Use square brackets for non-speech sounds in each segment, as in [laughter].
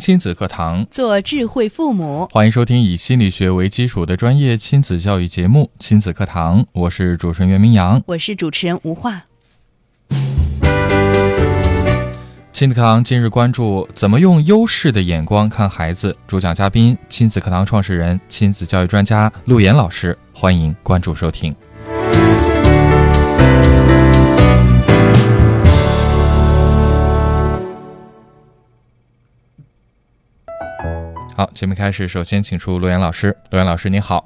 亲子课堂，做智慧父母。欢迎收听以心理学为基础的专业亲子教育节目《亲子课堂》，我是主持人袁明阳，我是主持人吴化。亲子课堂今日关注：怎么用优势的眼光看孩子？主讲嘉宾：亲子课堂创始人、亲子教育专家陆岩老师。欢迎关注收听。好，节目开始，首先请出罗岩老师。罗岩老师，你好。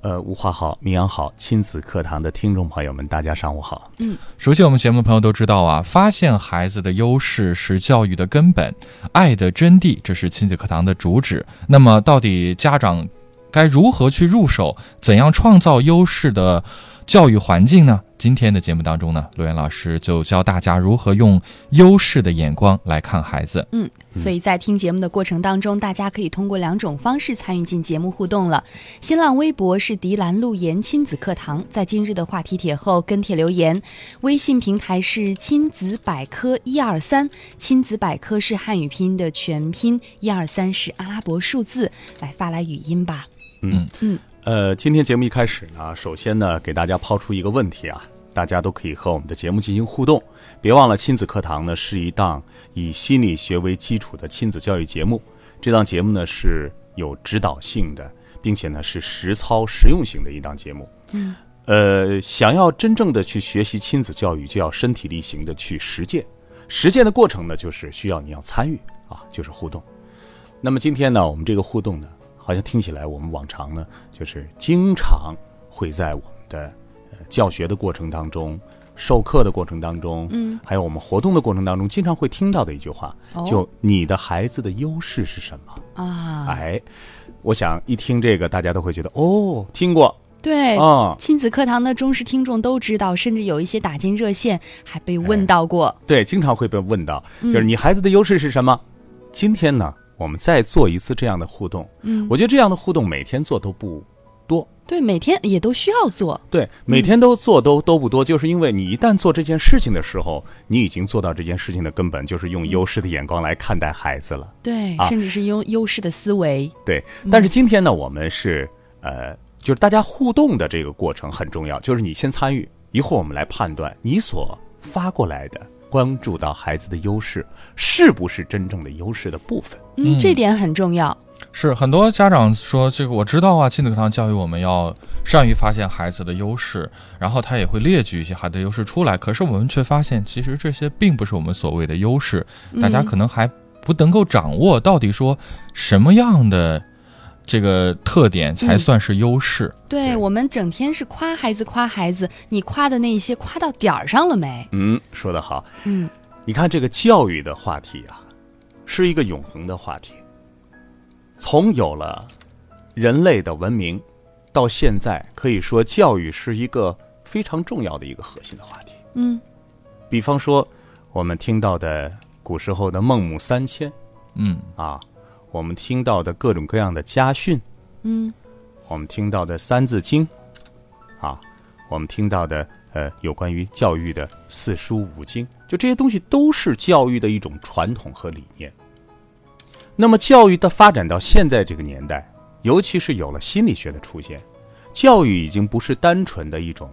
呃，吴华好，明阳好，亲子课堂的听众朋友们，大家上午好。嗯，熟悉我们节目的朋友都知道啊，发现孩子的优势是教育的根本，爱的真谛，这是亲子课堂的主旨。那么，到底家长该如何去入手？怎样创造优势的教育环境呢？今天的节目当中呢，陆源老师就教大家如何用优势的眼光来看孩子。嗯，所以在听节目的过程当中，大家可以通过两种方式参与进节目互动了。新浪微博是迪兰路言亲子课堂，在今日的话题帖后跟帖留言；微信平台是亲子百科一二三，亲子百科是汉语拼音的全拼，一二三是阿拉伯数字，来发来语音吧。嗯嗯。呃，今天节目一开始呢，首先呢，给大家抛出一个问题啊，大家都可以和我们的节目进行互动。别忘了，亲子课堂呢是一档以心理学为基础的亲子教育节目。这档节目呢是有指导性的，并且呢是实操实用型的一档节目。嗯。呃，想要真正的去学习亲子教育，就要身体力行的去实践。实践的过程呢，就是需要你要参与啊，就是互动。那么今天呢，我们这个互动呢。好像听起来，我们往常呢，就是经常会在我们的呃教学的过程当中、授课的过程当中，嗯，还有我们活动的过程当中，经常会听到的一句话，就你的孩子的优势是什么？啊？哎，我想一听这个，大家都会觉得哦，听过，对啊，亲子课堂的忠实听众都知道，甚至有一些打进热线还被问到过，对，经常会被问到，就是你孩子的优势是什么？今天呢？我们再做一次这样的互动，嗯，我觉得这样的互动每天做都不多，对，每天也都需要做，对，每天都做都都不多，就是因为你一旦做这件事情的时候，你已经做到这件事情的根本，就是用优势的眼光来看待孩子了，对，甚至是用优势的思维，对。但是今天呢，我们是呃，就是大家互动的这个过程很重要，就是你先参与，一会儿我们来判断你所发过来的。关注到孩子的优势是不是真正的优势的部分？嗯，这点很重要。是很多家长说这个我知道啊，亲子课堂教育我们要善于发现孩子的优势，然后他也会列举一些孩子的优势出来。可是我们却发现，其实这些并不是我们所谓的优势，大家可能还不能够掌握到底说什么样的。这个特点才算是优势。对我们整天是夸孩子，夸孩子，你夸的那些夸到点儿上了没？嗯，说得好。嗯，你看这个教育的话题啊，是一个永恒的话题。从有了人类的文明到现在，可以说教育是一个非常重要的一个核心的话题。嗯，比方说我们听到的古时候的孟母三迁，嗯啊。我们听到的各种各样的家训，嗯，我们听到的《三字经》，啊，我们听到的呃有关于教育的四书五经，就这些东西都是教育的一种传统和理念。那么，教育的发展到现在这个年代，尤其是有了心理学的出现，教育已经不是单纯的一种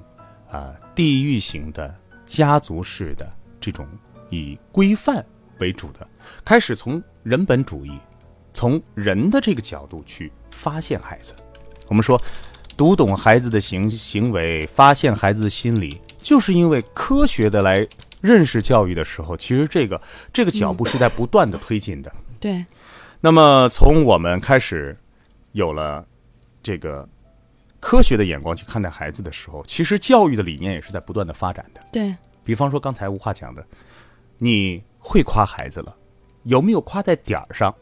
啊地域型的、家族式的这种以规范为主的，开始从人本主义。从人的这个角度去发现孩子，我们说读懂孩子的行行为，发现孩子的心理，就是因为科学的来认识教育的时候，其实这个这个脚步是在不断的推进的。对。那么从我们开始有了这个科学的眼光去看待孩子的时候，其实教育的理念也是在不断的发展的。对比方说刚才吴话讲的，你会夸孩子了，有没有夸在点儿上？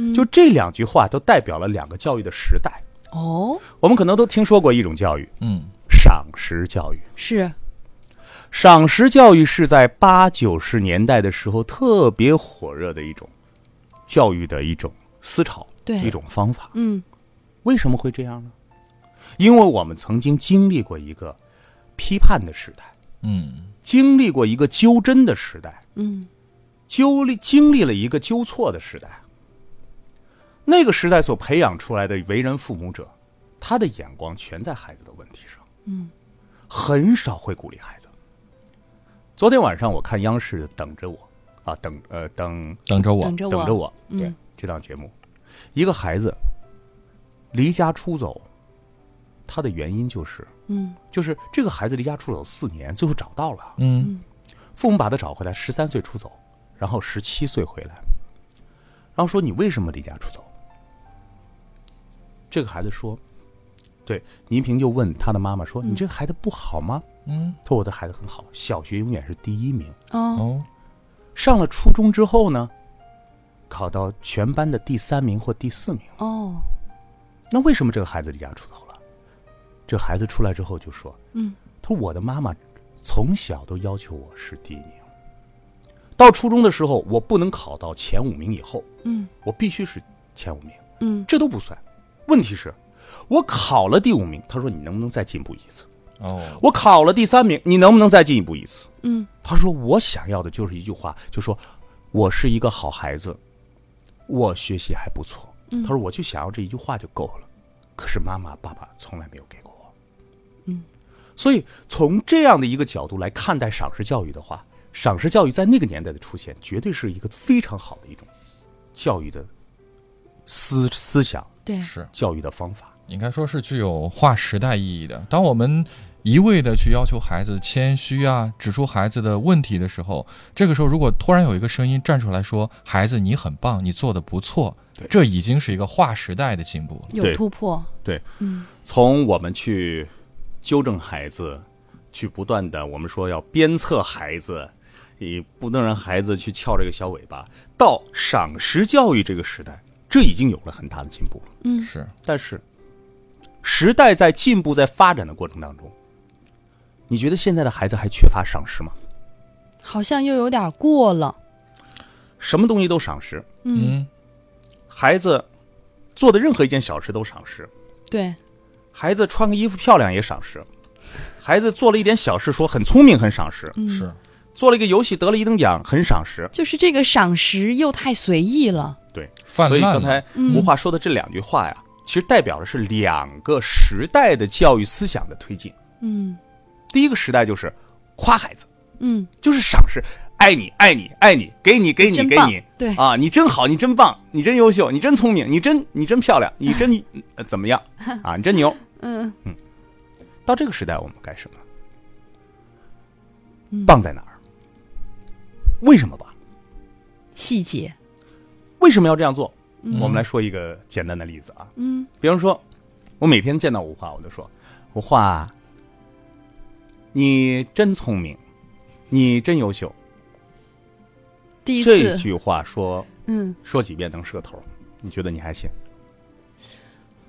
嗯就这两句话都代表了两个教育的时代。哦，我们可能都听说过一种教育嗯——赏识教育。是，赏识教育是在八九十年代的时候特别火热的一种教育的一种思潮，对一种方法。嗯为什么会这样呢？因为我们曾经经历过一个批判的时代，嗯经历过一个纠真的时代，嗯纠历经历了一个纠错的时代。那个时代所培养出来的为人父母者，他的眼光全在孩子的问题上，嗯，很少会鼓励孩子。昨天晚上我看央视《等着我》，啊，等呃等等着我。等着我，等着我，嗯。对这档节目，一个孩子离家出走，他的原因就是嗯。就是这个孩子离家出走四年，最后找到了，嗯。父母把他找回来，十三岁出走，然后十七岁回来，然后说你为什么离家出走？这个孩子说：“对，倪萍就问他的妈妈说：‘你这个孩子不好吗嗯？’他说：‘我的孩子很好，小学永远是第一名。哦哦上了初中之后呢，考到全班的第三名或第四名。哦，那为什么这个孩子离家出走了？这孩子出来之后就说：‘嗯，他说我的妈妈从小都要求我是第一名。到初中的时候，我不能考到前五名以后，嗯我必须是前五名，嗯这都不算。问题是，我考了第五名，他说你能不能再进步一次？哦我考了第三名，你能不能再进一步一次？嗯他说我想要的就是一句话，就说我是一个好孩子，我学习还不错。他说我就想要这一句话就够了，可是妈妈爸爸从来没有给过我。嗯，所以从这样的一个角度来看待赏识教育的话，赏识教育在那个年代的出现，绝对是一个非常好的一种教育的思思想、对，是教育的方法。应该说是具有划时代意义的。当我们一味的去要求孩子谦虚啊，指出孩子的问题的时候，这个时候如果突然有一个声音站出来说：“孩子，你很棒，你做的不错。”这已经是一个划时代的进步了。有突破，对，嗯从我们去纠正孩子，去不断的我们说要鞭策孩子，也不能让孩子去翘这个小尾巴，到赏识教育这个时代，这已经有了很大的进步了。嗯。是，但是，时代在进步、在发展的过程当中，你觉得现在的孩子还缺乏赏识吗？好像又有点过了，什么东西都赏识，嗯，嗯。孩子做的任何一件小事都赏识，对，孩子穿个衣服漂亮也赏识，孩子做了一点小事说很聪明很赏识，嗯。是，做了一个游戏得了一等奖很赏识。就是这个赏识又太随意了，对。所以刚才嗯吴话说的这两句话呀，其实代表的是两个时代的教育思想的推进。嗯第一个时代就是夸孩子，嗯，就是赏识，爱你爱你爱你，给你给你给你，对啊，你真好，你真棒，你真优秀，你真聪明，你真你真漂亮，你真、[laughs] 呃怎么样啊？你真牛。[laughs] 嗯到这个时代，我们干什么？嗯棒在哪儿？为什么棒？细节，为什么要这样做？嗯我们来说一个简单的例子啊，嗯比方说，我每天见到吴华，我就说：“吴华，你真聪明，你真优秀。第”一次，这句话说嗯说几遍能是个头，你觉得你还行？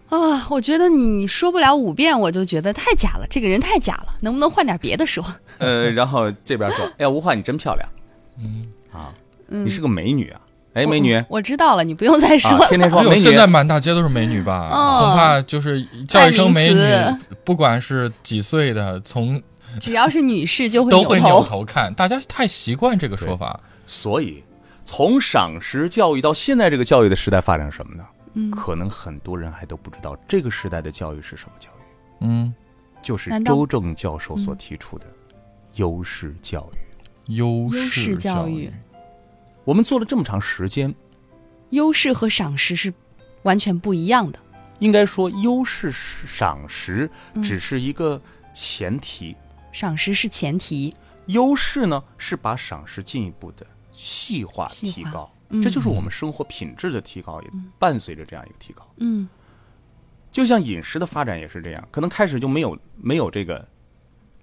啊，我觉得你你说不了五遍，我就觉得太假了，这个人太假了，能不能换点别的说？呃，然后这边说：“哎呀，吴化，你真漂亮嗯，啊，嗯，你是个美女啊！哎，美女我，我知道了，你不用再说啊，了。天天说美女现，在满大街都是美女吧？哦恐怕就是叫一声美女，不管是几岁的，从只要是女士就会都会扭头。看。大家太习惯这个说法。所以从赏识教育到现在这个教育的时代发展什么呢？嗯可能很多人还都不知道这个时代的教育是什么教育，嗯，就是周正教授所提出的优势教育。优优势势教育育，我们做了这么长时间，优势和赏识是完全不一样的。应该说优势赏识嗯。只是一个前提，赏识是前提，优势呢是把赏识进一步的细化细化。提高，嗯。这就是我们生活品质的提高，也伴随着这样一个提高。嗯。就像饮食的发展也是这样，可能开始就没有没有这个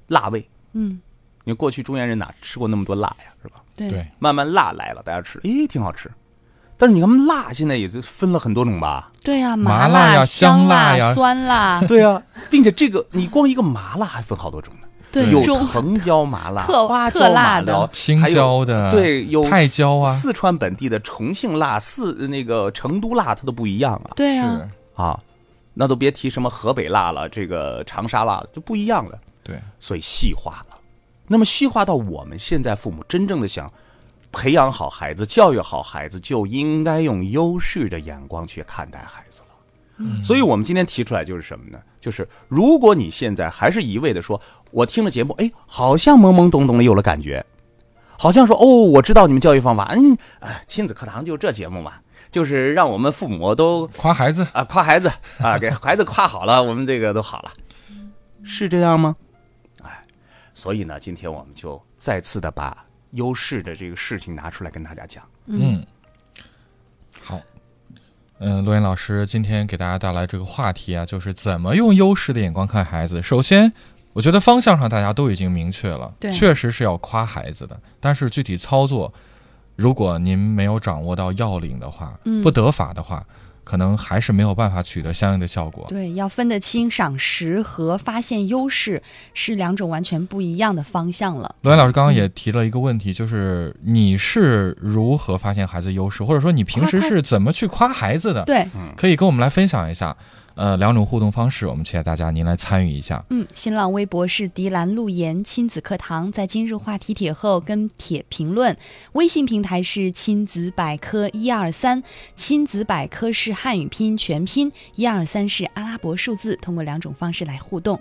辣味，嗯，你过去中原人哪吃过那么多辣呀，是吧？对，慢慢辣来了，大家吃，诶，挺好吃。但是你看辣现在也就分了很多种吧？对呀、麻辣辣呀香香辣呀。酸辣，对啊，并且这个你光一个麻辣还分好多种呢，有对有藤椒麻辣、特花椒麻辣的。青椒的，对，有太椒啊，四川本地的重庆辣、四那个成都辣，它都不一样啊。对啊，是，啊，那都别提什么河北辣了，这个长沙辣了，就不一样了。对，所以细化。了。那么细化到我们现在父母真正的想培养好孩子、教育好孩子，就应该用优势的眼光去看待孩子了。所以我们今天提出来就是什么呢？就是如果你现在还是一味的说，我听了节目，哎，好像懵懵懂懂的有了感觉，好像说哦，我知道你们教育方法，嗯，啊，亲子课堂就这节目嘛，就是让我们父母都夸孩子，啊，夸孩子啊，给孩子夸好了，我们这个都好了，是这样吗？哎，所以呢，今天我们就再次的把优势的这个事情拿出来跟大家讲。嗯，好，嗯，陆岩老师今天给大家带来这个话题啊，就是怎么用优势的眼光看孩子。首先，我觉得方向上大家都已经明确了，对确实是要夸孩子的，但是具体操作，如果您没有掌握到要领的话，嗯不得法的话，可能还是没有办法取得相应的效果。对，要分得清赏识和发现优势是两种完全不一样的方向了。罗岩老师刚刚也提了一个问题，就是你是如何发现孩子优势，或者说你平时是怎么去夸孩子的？对，可以跟我们来分享一下。呃，两种互动方式，我们期待大家您来参与一下。嗯，新浪微博是迪兰路言亲子课堂，在今日话题帖后跟帖评论。微信平台是亲子百科一二三，亲子百科是汉语拼音全拼，一二三是阿拉伯数字，通过两种方式来互动。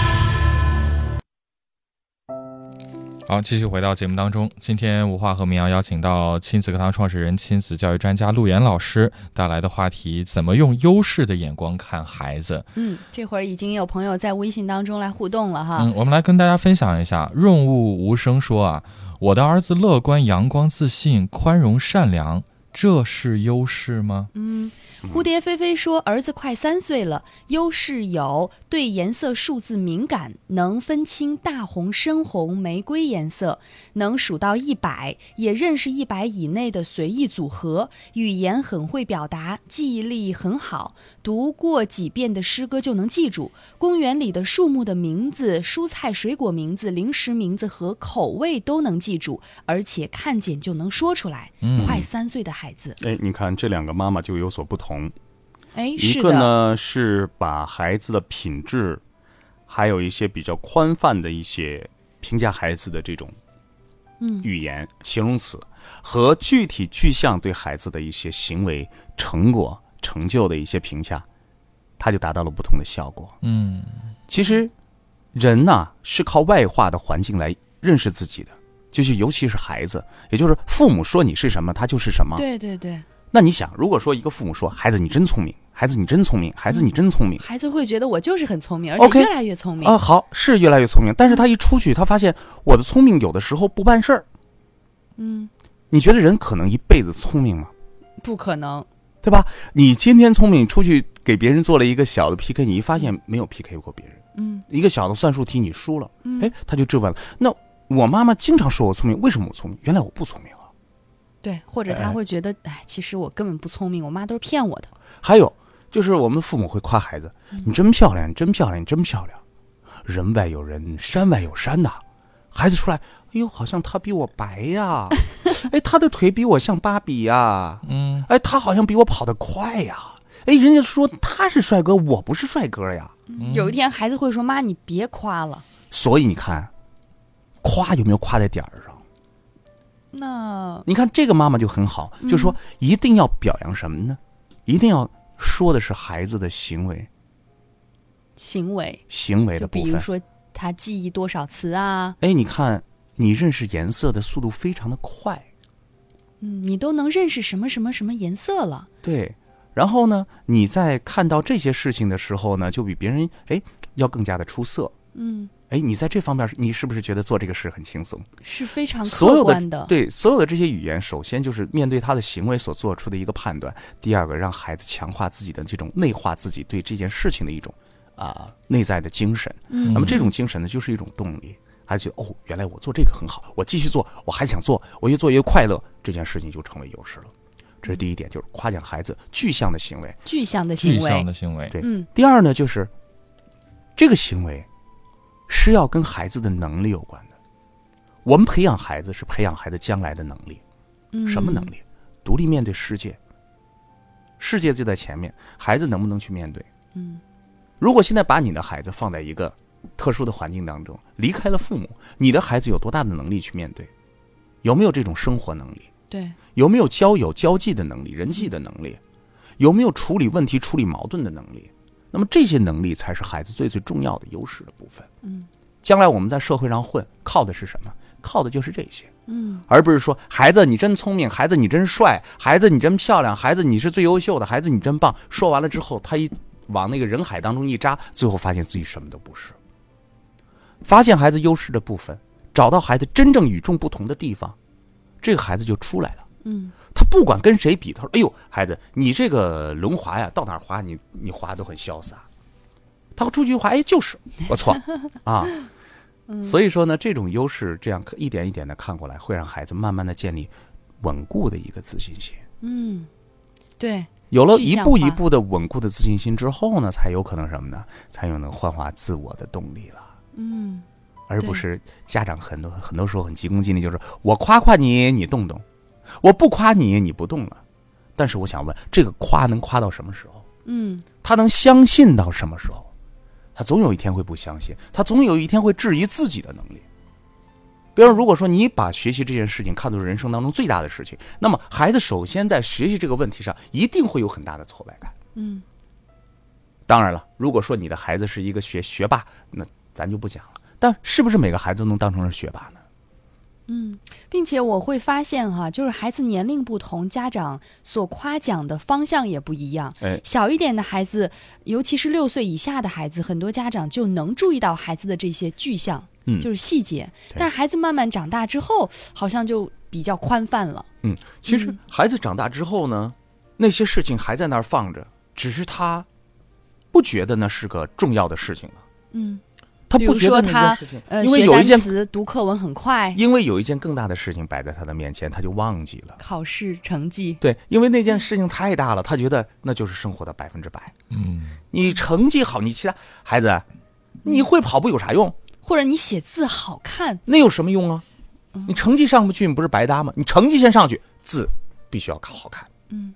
好，继续回到节目当中。今天吴话和明阳邀请到亲子课堂创始人、亲子教育专家陆岩老师带来的话题：怎么用优势的眼光看孩子？嗯，这会儿已经有朋友在微信当中来互动了哈。嗯，我们来跟大家分享一下。润物无声说啊，我的儿子乐观、阳光、自信、宽容、善良，这是优势吗？嗯，蝴蝶飞飞说，儿子快三岁了，优势有对颜色、数字敏感，能分清大红、深红、玫瑰颜色，能数到一百，也认识一百以内的随意组合，语言很会表达，记忆力很好，读过几遍的诗歌就能记住。公园里的树木的名字、蔬菜水果名字、零食名字和口味都能记住，而且看见就能说出来。嗯快三岁的孩子，哎，你看这两个妈妈就有所不同，哎，一。个呢是把孩子的品质，还有一些比较宽泛的一些评价孩子的这种嗯。语言、形容词和具体具象对孩子的一些行为、成果、成就的一些评价，它就达到了不同的效果。嗯。其实，人呐、是靠外化的环境来认识自己的，就是尤其是孩子，也就是父母说你是什么，他就是什么。对对对，那你想，如果说一个父母说孩子你真聪明，孩子你真聪明，孩子你真聪明，孩子会觉得我就是很聪明，而且越来越聪明。啊，好是越来越聪明，但是他一出去，他发现我的聪明有的时候不办事儿。嗯，你觉得人可能一辈子聪明吗？不可能。对吧？你今天聪明，你出去给别人做了一个小的 PK，你一发现没有 PK 过别人，嗯一个小的算术题你输了，嗯，哎，他就质问了。那我妈妈经常说我聪明，为什么我聪明？原来我不聪明啊。对，或者他哎会觉得，哎，其实我根本不聪明，我妈都是骗我的。还有就是我们父母会夸孩子：“你真漂亮，你真漂亮，你真漂亮。”人外有人，山外有山呐。孩子出来，哎呦，好像他比我白呀，[laughs] 哎，他的腿比我像芭比呀，嗯，哎，他好像比我跑得快呀，哎，人家说他是帅哥，我不是帅哥呀。有一天孩子会说：“妈，你别夸了。所以你看，夸有没有夸在点儿上？”那你看这个妈妈就很好，就说一定要表扬什么呢？一定要说的是孩子的行为，行为，行为的部分。比如说他记忆多少词啊，哎，你看你认识颜色的速度非常的快，嗯，你都能认识什么什么什么颜色了。对。然后呢，你在看到这些事情的时候呢，就比别人哎要更加的出色。嗯哎，你在这方面，你是不是觉得做这个事很轻松？是非常所有客观的对所有的这些语言，首先就是面对他的行为所做出的一个判断。第二个，让孩子强化自己的这种内化自己对这件事情的一种啊、内在的精神。嗯那么这种精神呢，就是一种动力。孩子觉得哦，原来我做这个很好，我继续做，我还想做，我越做越快乐，这件事情就成为优势了。这是第一点，就是夸奖孩子具象的行为。具象的行为具象为，的行为，对嗯第二呢，就是这个行为是要跟孩子的能力有关的。我们培养孩子是培养孩子将来的能力，嗯，什么能力？独立面对世界，世界就在前面，孩子能不能去面对？嗯，如果现在把你的孩子放在一个特殊的环境当中，离开了父母，你的孩子有多大的能力去面对？有没有这种生活能力？对，有没有交友、交际的能力、人际的能力？有没有处理问题、处理矛盾的能力？那么这些能力才是孩子最最重要的优势的部分。嗯，将来我们在社会上混，靠的是什么？靠的就是这些，嗯而不是说孩子你真聪明，孩子你真帅，孩子你真漂亮，孩子你是最优秀的，孩子你真棒。说完了之后，他一往那个人海当中一扎，最后发现自己什么都不是。发现孩子优势的部分，找到孩子真正与众不同的地方，这个孩子就出来了。嗯他不管跟谁比，他说：“哎呦，孩子，你这个轮滑呀，到哪儿滑你你滑都很潇洒。”他会出去滑，哎，就是我错 [laughs] 啊。所以说呢，这种优势这样一点一点的看过来，会让孩子慢慢的建立稳固的一个自信心。嗯，对，有了一步一步的稳固的自信心之后呢，才有可能什么呢？才有能焕发自我的动力了。嗯而不是家长很多很多时候很急功近利，就是我夸夸你，你动动；我不夸你，你不动了。但是我想问，这个夸能夸到什么时候？嗯他能相信到什么时候？他总有一天会不相信，他总有一天会质疑自己的能力。比如，如果说你把学习这件事情看作是人生当中最大的事情，那么孩子首先在学习这个问题上一定会有很大的挫败感。嗯当然了，如果说你的孩子是一个学学霸，那咱就不讲了。但是不是每个孩子都能当成是学霸呢？嗯，并且我会发现哈，就是孩子年龄不同，家长所夸奖的方向也不一样。哎，小一点的孩子，尤其是六岁以下的孩子，很多家长就能注意到孩子的这些具象，嗯就是细节。但是孩子慢慢长大之后，好像就比较宽泛了。嗯，其实嗯孩子长大之后呢，那些事情还在那儿放着，只是他不觉得那是个重要的事情了。嗯，他不觉得他呃，因为有一件，词、读课文很快，因为有一件更大的事情摆在他的面前，他就忘记了。考试成绩，对，因为那件事情太大了，他觉得那就是生活的百分之百。嗯，你成绩好，你其他孩子，你会跑步有啥用？或者你写字好看，那有什么用啊？你成绩上不去，你不是白搭吗？你成绩先上去，字必须要好看，嗯，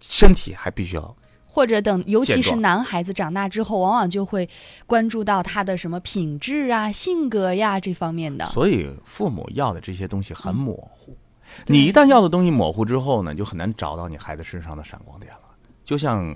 身体还必须要或者等，尤其是男孩子长大之后，往往就会关注到他的什么品质啊、性格呀这方面的。所以父母要的这些东西很模糊，对你一旦要的东西模糊之后呢，就很难找到你孩子身上的闪光点了。就像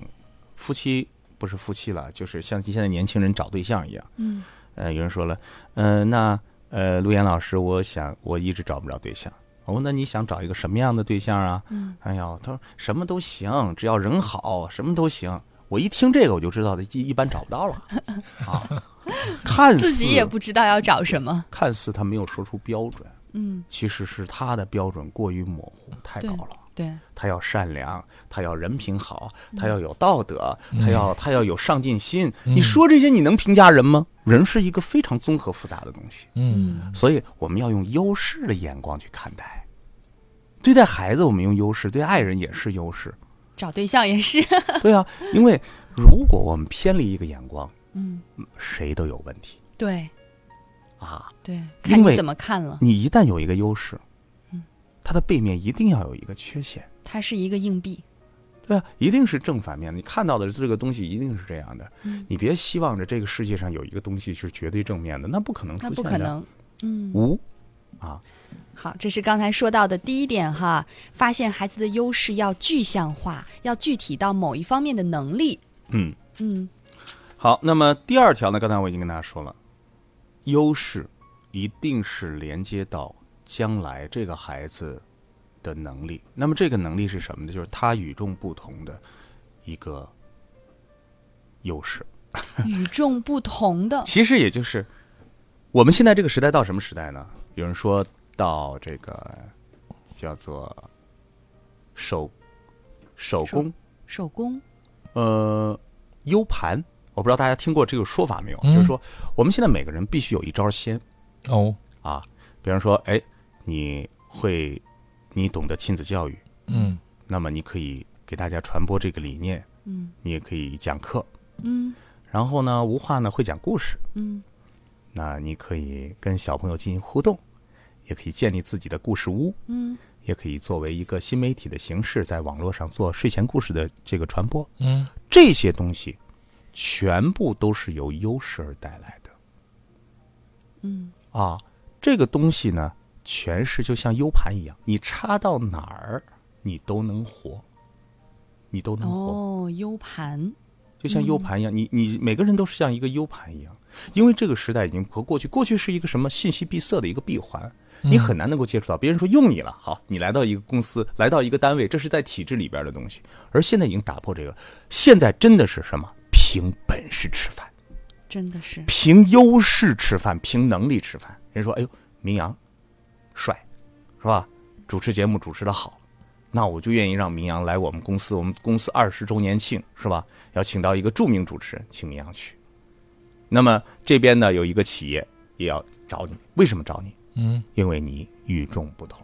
夫妻不是夫妻了，就是像现在年轻人找对象一样。嗯呃，有人说了，呃，那呃，陆岩老师，我想我一直找不着对象。我问那你想找一个什么样的对象啊？嗯，哎呀，他说什么都行，只要人好，什么都行。我一听这个，我就知道一一般找不到了 [laughs] 啊。看似自己也不知道要找什么。看似他没有说出标准，嗯，其实是他的标准过于模糊，太高了。对，他要善良，他要人品好，他要有道德，他要他要有上进心。你说这些，你能评价人吗？人是一个非常综合复杂的东西，嗯，所以我们要用优势的眼光去看待。对待孩子，我们用优势；对爱人也是优势。找对象也是。[laughs] 对啊，因为如果我们偏离一个眼光，嗯，谁都有问题对啊。对，因为看你怎么看了。你一旦有一个优势嗯，它的背面一定要有一个缺陷。它是一个硬币。对啊，一定是正反面。你看到的这个东西一定是这样的，嗯你别希望着这个世界上有一个东西是绝对正面的，那不可能出现的。不可能。嗯，无啊，好，这是刚才说到的第一点哈，发现孩子的优势要具象化，要具体到某一方面的能力。嗯，嗯好。那么第二条呢？刚才我已经跟大家说了，优势一定是连接到将来这个孩子的能力。那么这个能力是什么呢？就是他与众不同的一个优势。[laughs] [laughs] 与众不同的。其实也就是我们现在这个时代到什么时代呢？有人说到这个叫做手手工手工，呃 U 盘，我不知道大家听过这个说法没有？嗯就是说我们现在每个人必须有一招先哦，啊，比方说，哎，你会你懂得亲子教育，嗯。那么你可以给大家传播这个理念，嗯。你也可以讲课，嗯。然后呢，无话呢会讲故事，嗯。那你可以跟小朋友进行互动，也可以建立自己的故事屋，嗯。也可以作为一个新媒体的形式，在网络上做睡前故事的这个传播。嗯。这些东西全部都是由优势而带来的。嗯。啊！这个东西呢，全是就像 U 盘一样，你插到哪儿，你都能活，你都能活。哦，U 盘，就像 U 盘一样，你你每个人都是像一个 U 盘一样，因为这个时代已经和过去，过去是一个什么信息闭塞的一个闭环，你很难能够接触到。别人说用你了，好，你来到一个公司，来到一个单位，这是在体制里边的东西，而现在已经打破这个，现在真的是什么？凭本事吃饭，真的是，凭优势吃饭，凭能力吃饭。人说，哎呦，明阳帅，是吧？主持节目主持的好。那我就愿意让明阳来我们公司，我们公司二十周年庆是吧？要请到一个著名主持人，请明阳去。那么这边呢有一个企业也要找你，为什么找你？嗯，因为你与众不同，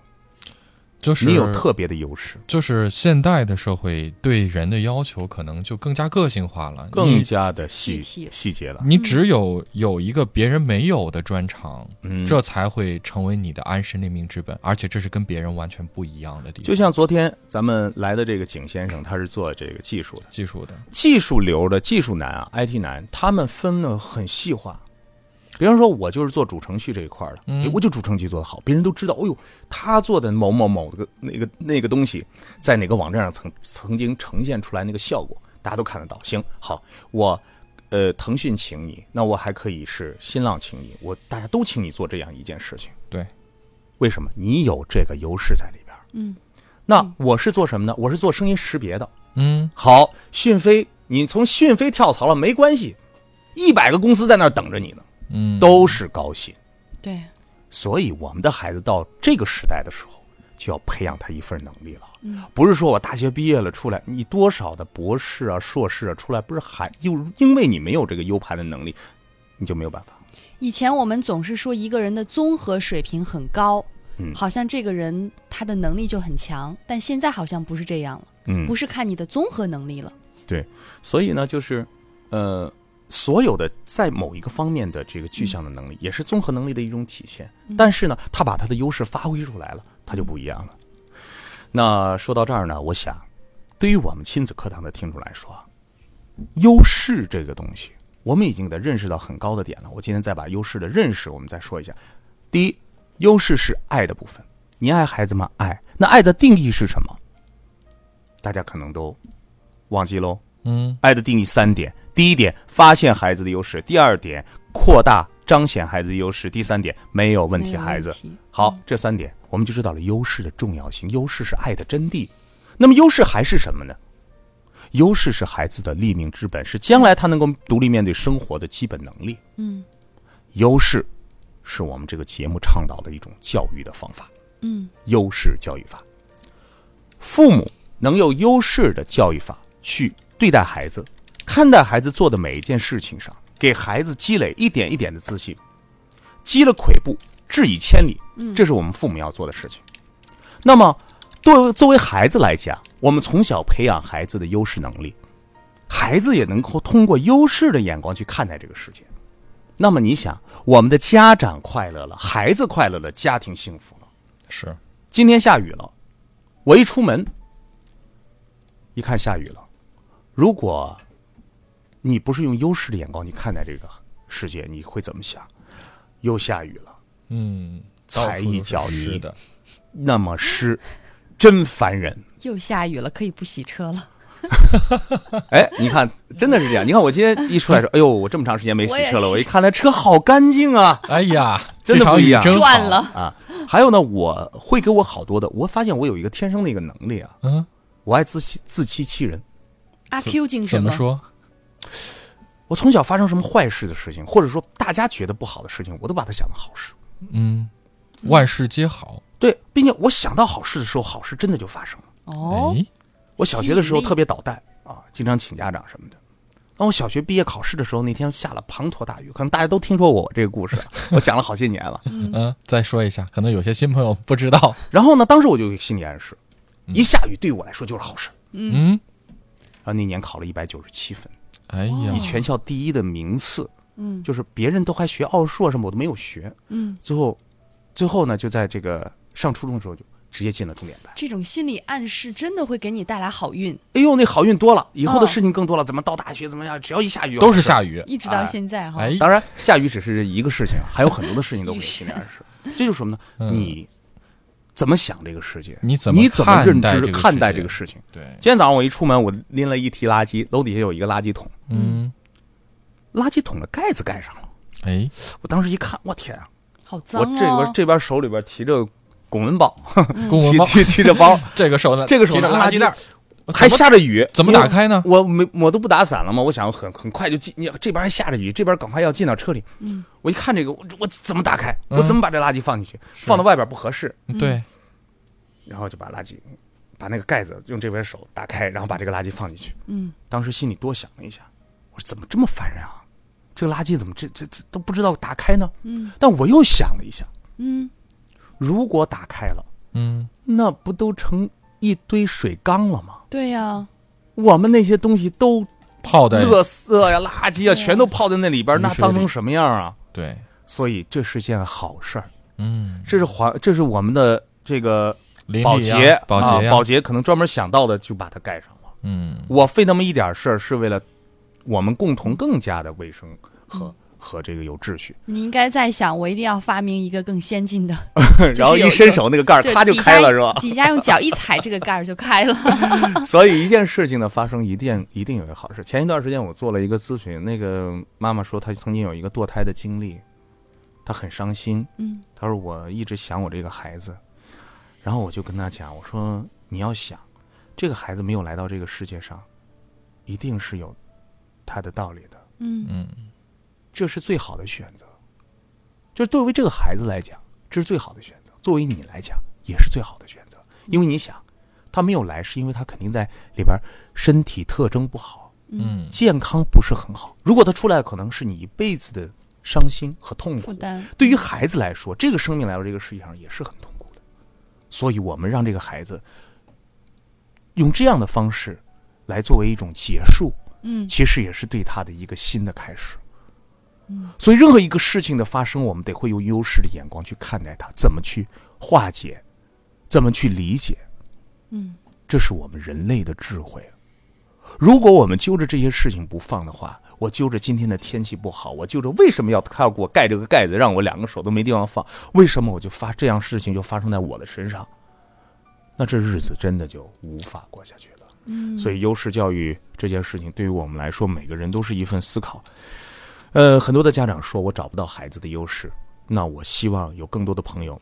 就是你有特别的优势，就是现代的社会对人的要求可能就更加个性化了，更加的细细节了。你只有有一个别人没有的专长，嗯，这才会成为你的安身立命之本，而且这是跟别人完全不一样的地方。就像昨天咱们来的这个景先生，他是做这个技术的，技术的，技术流的技术男啊，IT 男，他们分的很细化。比方说，我就是做主程序这一块的，嗯我就主程序做得好，别人都知道，哦呦，他做的某某某个那个那个东西，在哪个网站上曾曾经呈现出来那个效果，大家都看得到。行，好，我呃腾讯请你，那我还可以是新浪请你，我大家都请你做这样一件事情。对，为什么？你有这个优势在里边。嗯，那我是做什么呢？我是做声音识别的。嗯，好，讯飞，你从讯飞跳槽了没关系，一百个公司在那儿等着你呢，嗯，都是高薪。对，所以我们的孩子到这个时代的时候，就要培养他一份能力了。嗯，不是说我大学毕业了出来，你多少的博士啊、硕士啊出来，不是还又因为你没有这个 U 盘的能力，你就没有办法。以前我们总是说一个人的综合水平很高，嗯好像这个人他的能力就很强，但现在好像不是这样了，嗯，不是看你的综合能力了。对所以呢，就是呃，所有的在某一个方面的这个具象的能力，也是综合能力的一种体现。但是呢，他把他的优势发挥出来了，他就不一样了。那说到这儿呢，我想，对于我们亲子课堂的听众来说，优势这个东西，我们已经给它认识到很高的点了。我今天再把优势的认识，我们再说一下。第一，优势是爱的部分。你爱孩子吗？爱。那爱的定义是什么？大家可能都忘记喽。嗯爱的定义三点：第一点，发现孩子的优势；第二点，扩大彰显孩子的优势；第三点，没有问题孩子好，这三点我们就知道了优势的重要性。优势是爱的真谛。那么优势还是什么呢？优势是孩子的立命之本，是将来他能够独立面对生活的基本能力。嗯优势是我们这个节目倡导的一种教育的方法。嗯优势教育法。父母能用优势的教育法去对待孩子，看待孩子做的每一件事情上，给孩子积累一点一点的自信，积了跬步，至以千里。嗯这是我们父母要做的事情。那么，作为作为孩子来讲，我们从小培养孩子的优势能力，孩子也能够通过优势的眼光去看待这个世界。那么，你想，我们的家长快乐了，孩子快乐了，家庭幸福了。是，今天下雨了，我一出门，一看下雨了。如果你不是用优势的眼光去看待这个世界，你会怎么想？又下雨了，嗯，踩一到脚泥的，那么湿，真烦人。又下雨了，可以不洗车了。[laughs] 哎，你看，真的是这样。你看我今天一出来说，[laughs] 哎呦，我这么长时间没洗车了，我我一看那车好干净啊哎呀，[laughs] 真的不一样赚了。啊！还有呢，我会给我好多的，我发现我有一个天生的一个能力啊，嗯，我爱自欺自欺欺人。阿 Q 精神？怎么说？我从小发生什么坏事的事情，或者说大家觉得不好的事情，我都把它想成好事。嗯，万事皆好。对，并且我想到好事的时候，好事真的就发生了。哦，哎，我小学的时候特别捣蛋啊，经常请家长什么的。当我小学毕业考试的时候，那天下了滂沱大雨，可能大家都听说过我这个故事啊，我讲了好些年了。嗯，再说一下，可能有些新朋友不知道。然后呢，当时我就有个心理暗示，一下雨对于我来说就是好事。嗯，然后那年考了一百九十七分，哎呀以，全校第一的名次，嗯就是别人都还学奥数啊什么，我都没有学。嗯，最后，最后呢，就在这个上初中的时候就直接进了重点班。这种心理暗示真的会给你带来好运，哎呦，那好运多了，以后的哦事情更多了。怎么到大学怎么样？只要一下雨都是下雨。一直到现在哈。哎，当然，下雨只是一个事情，还有很多的事情都会有心理暗示。这就是什么呢？嗯你怎么想这个世界？你怎么你怎么认知看待这个事情？对，今天早上我一出门，我拎了一提垃圾，楼底下有一个垃圾桶，嗯，垃圾桶的盖子盖上了。哎，我当时一看，我天啊！好脏哦！我这边这边手里边提着公文包，公文包，提提提着包，[laughs] 这个手呢，这个手提着拿垃圾袋，还下着雨，怎么打开呢？我没我都不打伞了嘛，我想很很快就进，你这边还下着雨，这边赶快要进到车里。嗯，我一看这个，我我怎么打开？嗯我怎么把这垃圾放进去？放到外边不合适，对，然后就把垃圾把那个盖子用这边手打开，然后把这个垃圾放进去。嗯，当时心里多想了一下，我说怎么这么烦人啊？这个垃圾怎么这这这都不知道打开呢？嗯，但我又想了一下，嗯，如果打开了，嗯，那不都成一堆水缸了吗？对呀，我们那些东西都泡在垃圾呀、垃圾啊，全都泡在那里边，那脏成什么样啊？对，所以这是件好事儿，嗯，这是环，这是我们的这个保洁，保洁啊保洁可能专门想到的，就把它盖上了。嗯，我费那么一点事儿，是为了我们共同更加的卫生和、嗯和这个有秩序。你应该在想，我一定要发明一个更先进的，[laughs] 然后一伸手，那个盖儿咔就开了，是吧？[laughs] 底下用脚一踩，这个盖儿就开了。[laughs] 所以一件事情的发生，一定一定有一个好事。前一段时间我做了一个咨询，那个妈妈说她曾经有一个堕胎的经历，她很伤心。嗯她说我一直想我这个孩子，然后我就跟他讲，我说你要想，这个孩子没有来到这个世界上，一定是有他的道理的，嗯嗯，这是最好的选择。就是作为这个孩子来讲，这是最好的选择；作为你来讲，也是最好的选择。因为你想，他没有来，是因为他肯定在里边身体特征不好，嗯，健康不是很好。如果他出来，可能是你一辈子的伤心和痛苦。负担。对于孩子来说，这个生命来到这个世界上也是很痛苦的。所以我们让这个孩子用这样的方式来作为一种结束，嗯其实也是对他的一个新的开始。所以任何一个事情的发生，我们得会用优势的眼光去看待它，怎么去化解，怎么去理解，嗯这是我们人类的智慧。如果我们揪着这些事情不放的话，我揪着今天的天气不好，我揪着为什么要他要给我盖这个盖子，让我两个手都没地方放，为什么我就发这样事情就发生在我的身上？那这日子真的就无法过下去了。嗯，所以优势教育这件事情对于我们来说，每个人都是一份思考。呃，很多的家长说我找不到孩子的优势，那我希望有更多的朋友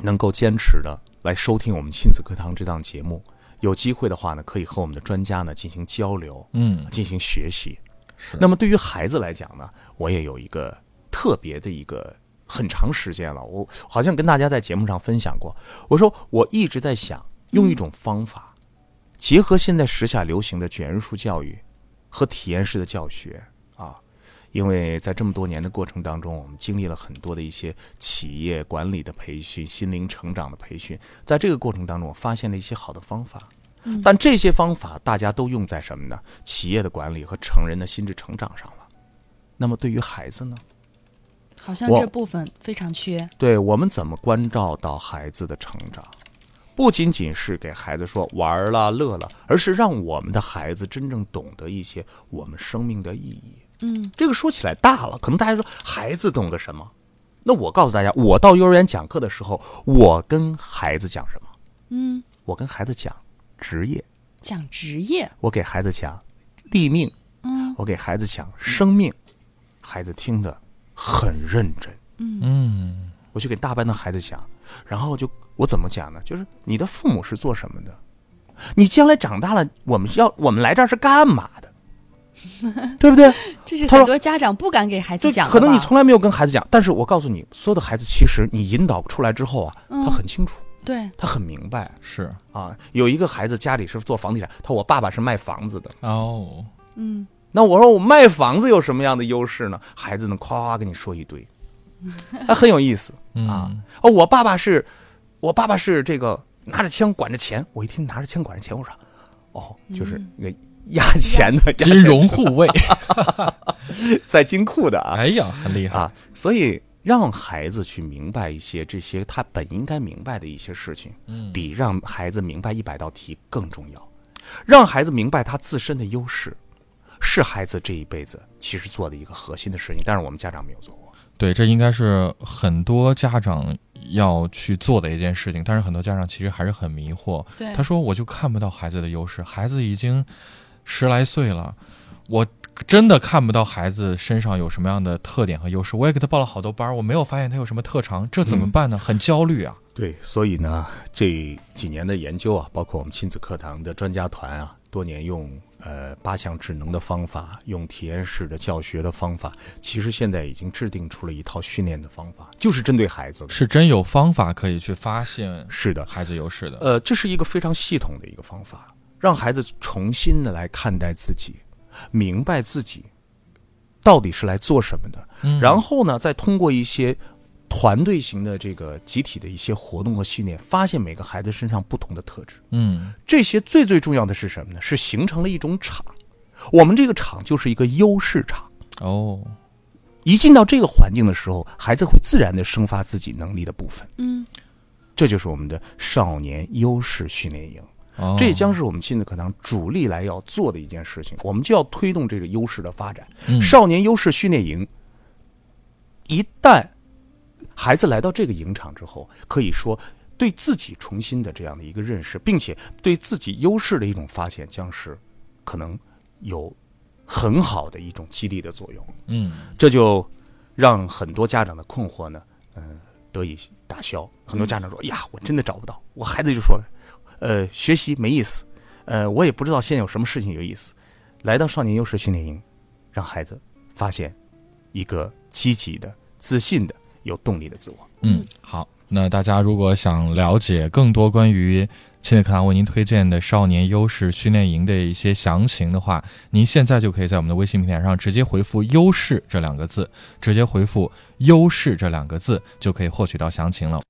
能够坚持的来收听我们亲子课堂这档节目。有机会的话呢，可以和我们的专家呢进行交流，嗯，进行学习。是，那么对于孩子来讲呢，我也有一个特别的一个很长时间了，我好像跟大家在节目上分享过。我说我一直在想用一种方法，结合现在时下流行的卷人术教育和体验式的教学啊，因为在这么多年的过程当中，我们经历了很多的一些企业管理的培训、心灵成长的培训，在这个过程当中，我发现了一些好的方法。但这些方法大家都用在什么呢？企业的管理和成人的心智成长上了。那么对于孩子呢？好像这部分非常缺。对我们怎么关照到孩子的成长？不仅仅是给孩子说玩儿了、乐了，而是让我们的孩子真正懂得一些我们生命的意义。嗯这个说起来大了，可能大家说孩子懂个什么？那我告诉大家，我到幼儿园讲课的时候，我跟孩子讲什么？嗯，我跟孩子讲职业，讲职业。我给孩子讲立命，嗯我给孩子讲生命，孩子听得很认真。嗯，我去给大班的孩子讲，然后就我怎么讲呢？就是你的父母是做什么的？你将来长大了，我们要我们来这儿是干嘛的？[laughs] 对不对？这是很多家长不敢给孩子讲的。可能你从来没有跟孩子讲，但是我告诉你，所有的孩子其实你引导出来之后啊，嗯他很清楚，对，他很明白。是。啊。有一个孩子家里是做房地产，他说我爸爸是卖房子的，哦，嗯，那我说我卖房子有什么样的优势呢？孩子呢夸夸跟你说一堆，[laughs] 他很有意思。嗯。啊。哦，我爸爸是，我爸爸是这个拿着枪管着钱。我一听拿着枪管着钱，我说，哦，就是那个压钱的 [laughs] 金融护卫，[laughs] 在金库的啊。哎呀，很厉害，啊，所以让孩子去明白一些这些他本应该明白的一些事情，嗯比让孩子明白一百道题更重要。让孩子明白他自身的优势，是孩子这一辈子其实做的一个核心的事情，但是我们家长没有做过。对，这应该是很多家长要去做的一件事情，但是很多家长其实还是很迷惑。对他说：“我就看不到孩子的优势，孩子已经十来岁了，我真的看不到孩子身上有什么样的特点和优势。我也给他报了好多班儿，我没有发现他有什么特长，这怎么办呢？很焦虑啊。对，所以呢，这几年的研究啊，包括我们亲子课堂的专家团啊，多年用呃八项智能的方法，用体验式的教学的方法，其实现在已经制定出了一套训练的方法，就是针对孩子的。是真有方法可以去发现是的，孩子优势的。呃，这是一个非常系统的一个方法，让孩子重新的来看待自己，明白自己到底是来做什么的。嗯然后呢，再通过一些团队型的这个集体的一些活动和训练，发现每个孩子身上不同的特质。嗯这些最最重要的是什么呢？是形成了一种场。我们这个场就是一个优势场。哦，一进到这个环境的时候，孩子会自然的生发自己能力的部分。嗯，这就是我们的少年优势训练营。哦这将是我们亲子课堂主力来要做的一件事情。我们就要推动这个优势的发展。嗯少年优势训练营，一旦孩子来到这个营场之后，可以说对自己重新的这样的一个认识，并且对自己优势的一种发现，将是可能有很好的一种激励的作用。嗯这就让很多家长的困惑呢，嗯、得以打消。很多家长说：“呀，我真的找不到。”我孩子就说：“呃，学习没意思，呃，我也不知道现在有什么事情有意思。”来到少年优势训练营，让孩子发现一个积极的、自信的、有动力的自我。嗯，好。那大家如果想了解更多关于亲子课堂为您推荐的少年优势训练营的一些详情的话，您现在就可以在我们的微信平台上直接回复“优势”这两个字，直接回复“优势”这两个字就可以获取到详情了。